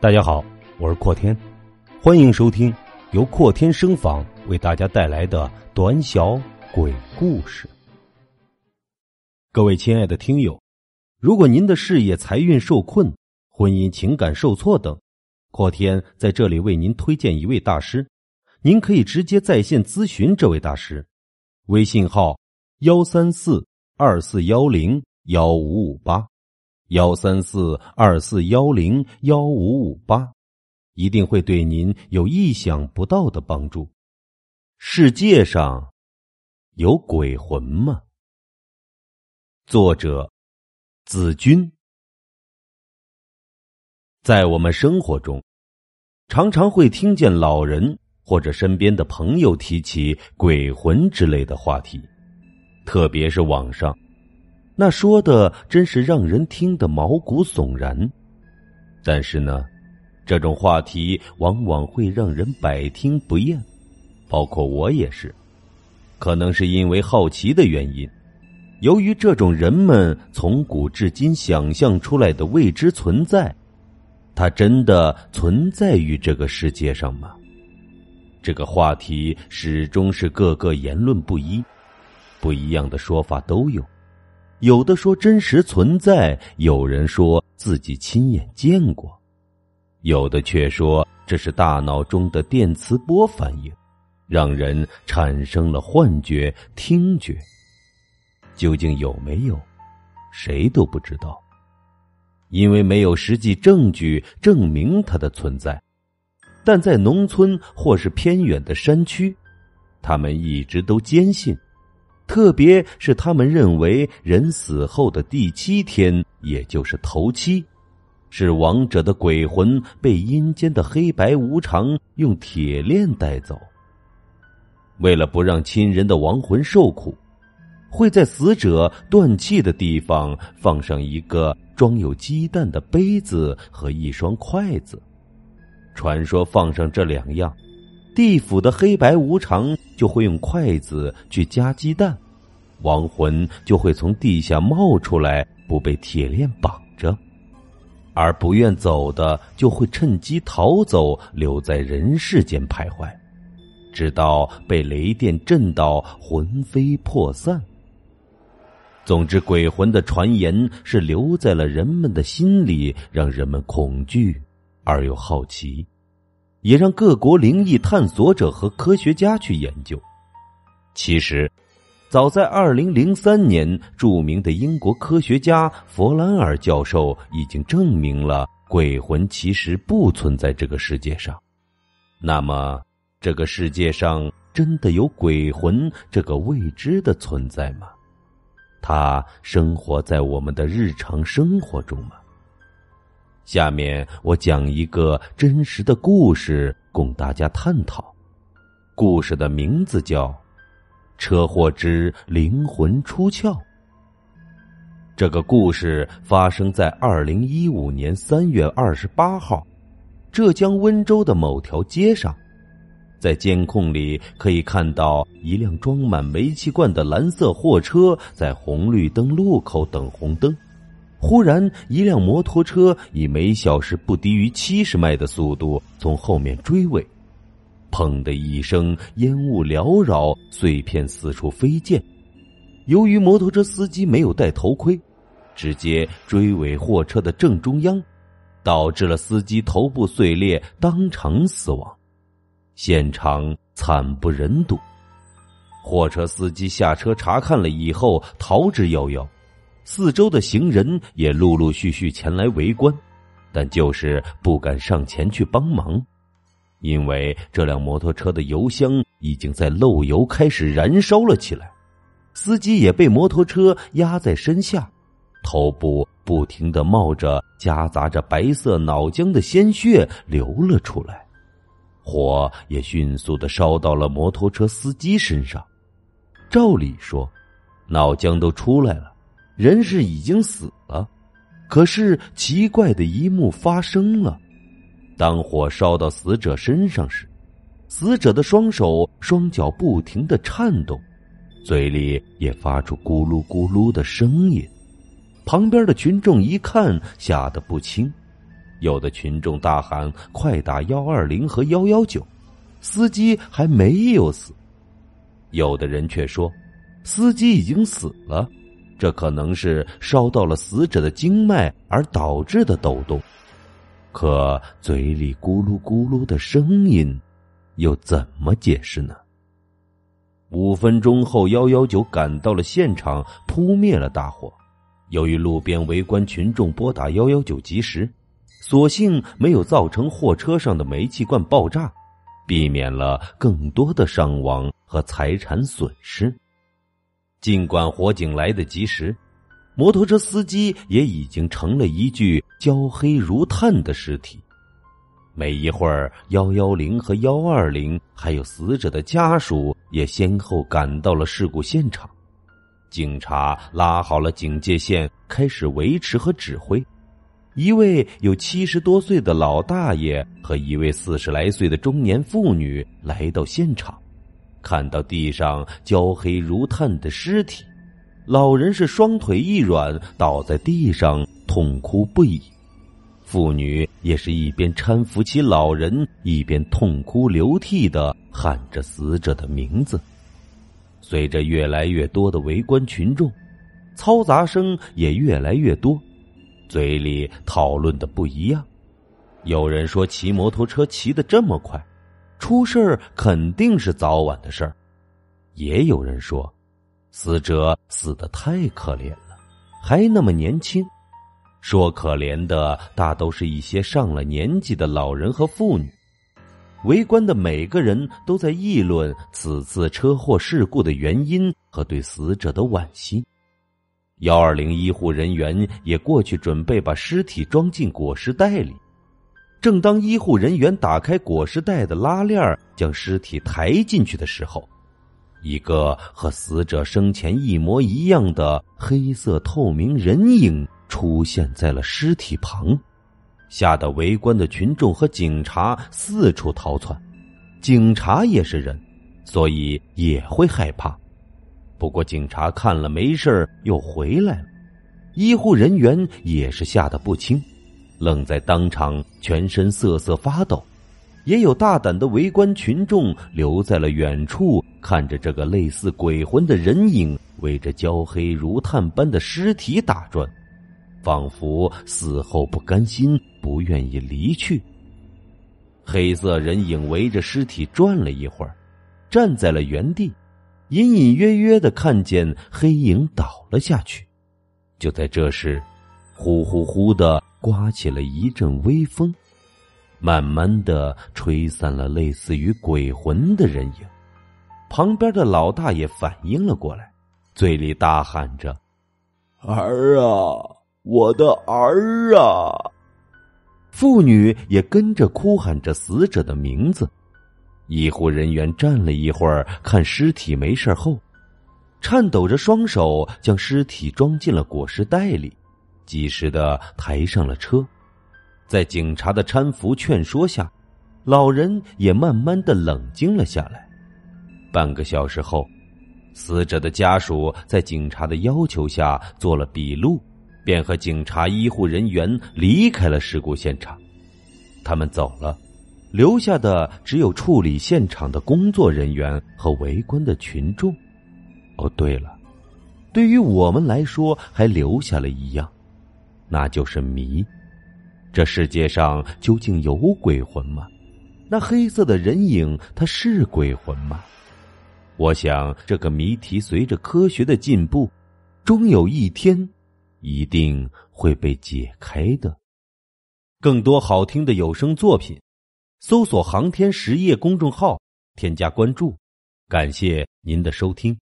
大家好，我是阔天，欢迎收听由阔天声访为大家带来的短小鬼故事。各位亲爱的听友，如果您的事业财运受困、婚姻情感受挫等，阔天在这里为您推荐一位大师，您可以直接在线咨询这位大师，微信号幺三四二四幺零幺五五八。幺三四二四幺零幺五五八，一定会对您有意想不到的帮助。世界上有鬼魂吗？作者子君。在我们生活中，常常会听见老人或者身边的朋友提起鬼魂之类的话题，特别是网上。那说的真是让人听得毛骨悚然，但是呢，这种话题往往会让人百听不厌，包括我也是。可能是因为好奇的原因，由于这种人们从古至今想象出来的未知存在，它真的存在于这个世界上吗？这个话题始终是各个言论不一，不一样的说法都有。有的说真实存在，有人说自己亲眼见过，有的却说这是大脑中的电磁波反应，让人产生了幻觉、听觉。究竟有没有，谁都不知道，因为没有实际证据证明它的存在。但在农村或是偏远的山区，他们一直都坚信。特别是他们认为，人死后的第七天，也就是头七，是亡者的鬼魂被阴间的黑白无常用铁链带走。为了不让亲人的亡魂受苦，会在死者断气的地方放上一个装有鸡蛋的杯子和一双筷子。传说放上这两样。地府的黑白无常就会用筷子去夹鸡蛋，亡魂就会从地下冒出来，不被铁链绑着；而不愿走的就会趁机逃走，留在人世间徘徊，直到被雷电震到魂飞魄散。总之，鬼魂的传言是留在了人们的心里，让人们恐惧而又好奇。也让各国灵异探索者和科学家去研究。其实，早在二零零三年，著名的英国科学家弗兰尔教授已经证明了鬼魂其实不存在这个世界上。那么，这个世界上真的有鬼魂这个未知的存在吗？它生活在我们的日常生活中吗？下面我讲一个真实的故事，供大家探讨。故事的名字叫《车祸之灵魂出窍》。这个故事发生在二零一五年三月二十八号，浙江温州的某条街上，在监控里可以看到一辆装满煤气罐的蓝色货车在红绿灯路口等红灯。忽然，一辆摩托车以每小时不低于七十迈的速度从后面追尾，砰的一声，烟雾缭绕，碎片四处飞溅。由于摩托车司机没有戴头盔，直接追尾货车的正中央，导致了司机头部碎裂，当场死亡，现场惨不忍睹。货车司机下车查看了以后，逃之夭夭。四周的行人也陆陆续续前来围观，但就是不敢上前去帮忙，因为这辆摩托车的油箱已经在漏油，开始燃烧了起来。司机也被摩托车压在身下，头部不停的冒着夹杂着白色脑浆的鲜血流了出来，火也迅速的烧到了摩托车司机身上。照理说，脑浆都出来了。人是已经死了，可是奇怪的一幕发生了：当火烧到死者身上时，死者的双手双脚不停的颤动，嘴里也发出咕噜咕噜的声音。旁边的群众一看，吓得不轻，有的群众大喊：“快打幺二零和幺幺九！”司机还没有死。有的人却说，司机已经死了，这可能是烧到了死者的经脉而导致的抖动。可嘴里咕噜咕噜的声音，又怎么解释呢？五分钟后，幺幺九赶到了现场，扑灭了大火。由于路边围观群众拨打幺幺九及时，所幸没有造成货车上的煤气罐爆炸，避免了更多的伤亡和财产损失。尽管火警来得及时，摩托车司机也已经成了一具焦黑如炭的尸体。没一会儿，幺幺零和幺二零，还有死者的家属也先后赶到了事故现场。警察拉好了警戒线，开始维持和指挥。一位有七十多岁的老大爷和一位四十来岁的中年妇女来到现场，看到地上焦黑如炭的尸体，老人是双腿一软，倒在地上痛哭不已。妇女也是一边搀扶起老人，一边痛哭流涕的喊着死者的名字。随着越来越多的围观群众，嘈杂声也越来越多，嘴里讨论的不一样。有人说骑摩托车骑得这么快，出事儿肯定是早晚的事儿；也有人说，死者死的太可怜了，还那么年轻。说可怜的大都是一些上了年纪的老人和妇女，围观的每个人都在议论此次车祸事故的原因和对死者的惋惜。幺二零医护人员也过去准备把尸体装进裹尸袋里。正当医护人员打开裹尸袋的拉链将尸体抬进去的时候，一个和死者生前一模一样的黑色透明人影。出现在了尸体旁，吓得围观的群众和警察四处逃窜。警察也是人，所以也会害怕。不过警察看了没事又回来了。医护人员也是吓得不轻，愣在当场，全身瑟瑟发抖。也有大胆的围观群众留在了远处，看着这个类似鬼魂的人影围着焦黑如炭般的尸体打转。仿佛死后不甘心，不愿意离去。黑色人影围着尸体转了一会儿，站在了原地，隐隐约约的看见黑影倒了下去。就在这时，呼呼呼的刮起了一阵微风，慢慢的吹散了类似于鬼魂的人影。旁边的老大爷反应了过来，嘴里大喊着：“儿啊！”我的儿啊！妇女也跟着哭喊着死者的名字。医护人员站了一会儿，看尸体没事后，颤抖着双手将尸体装进了裹尸袋里，及时的抬上了车。在警察的搀扶劝说下，老人也慢慢的冷静了下来。半个小时后，死者的家属在警察的要求下做了笔录。便和警察、医护人员离开了事故现场。他们走了，留下的只有处理现场的工作人员和围观的群众。哦，对了，对于我们来说，还留下了一样，那就是谜：这世界上究竟有鬼魂吗？那黑色的人影，它是鬼魂吗？我想，这个谜题随着科学的进步，终有一天。一定会被解开的。更多好听的有声作品，搜索“航天实业”公众号，添加关注。感谢您的收听。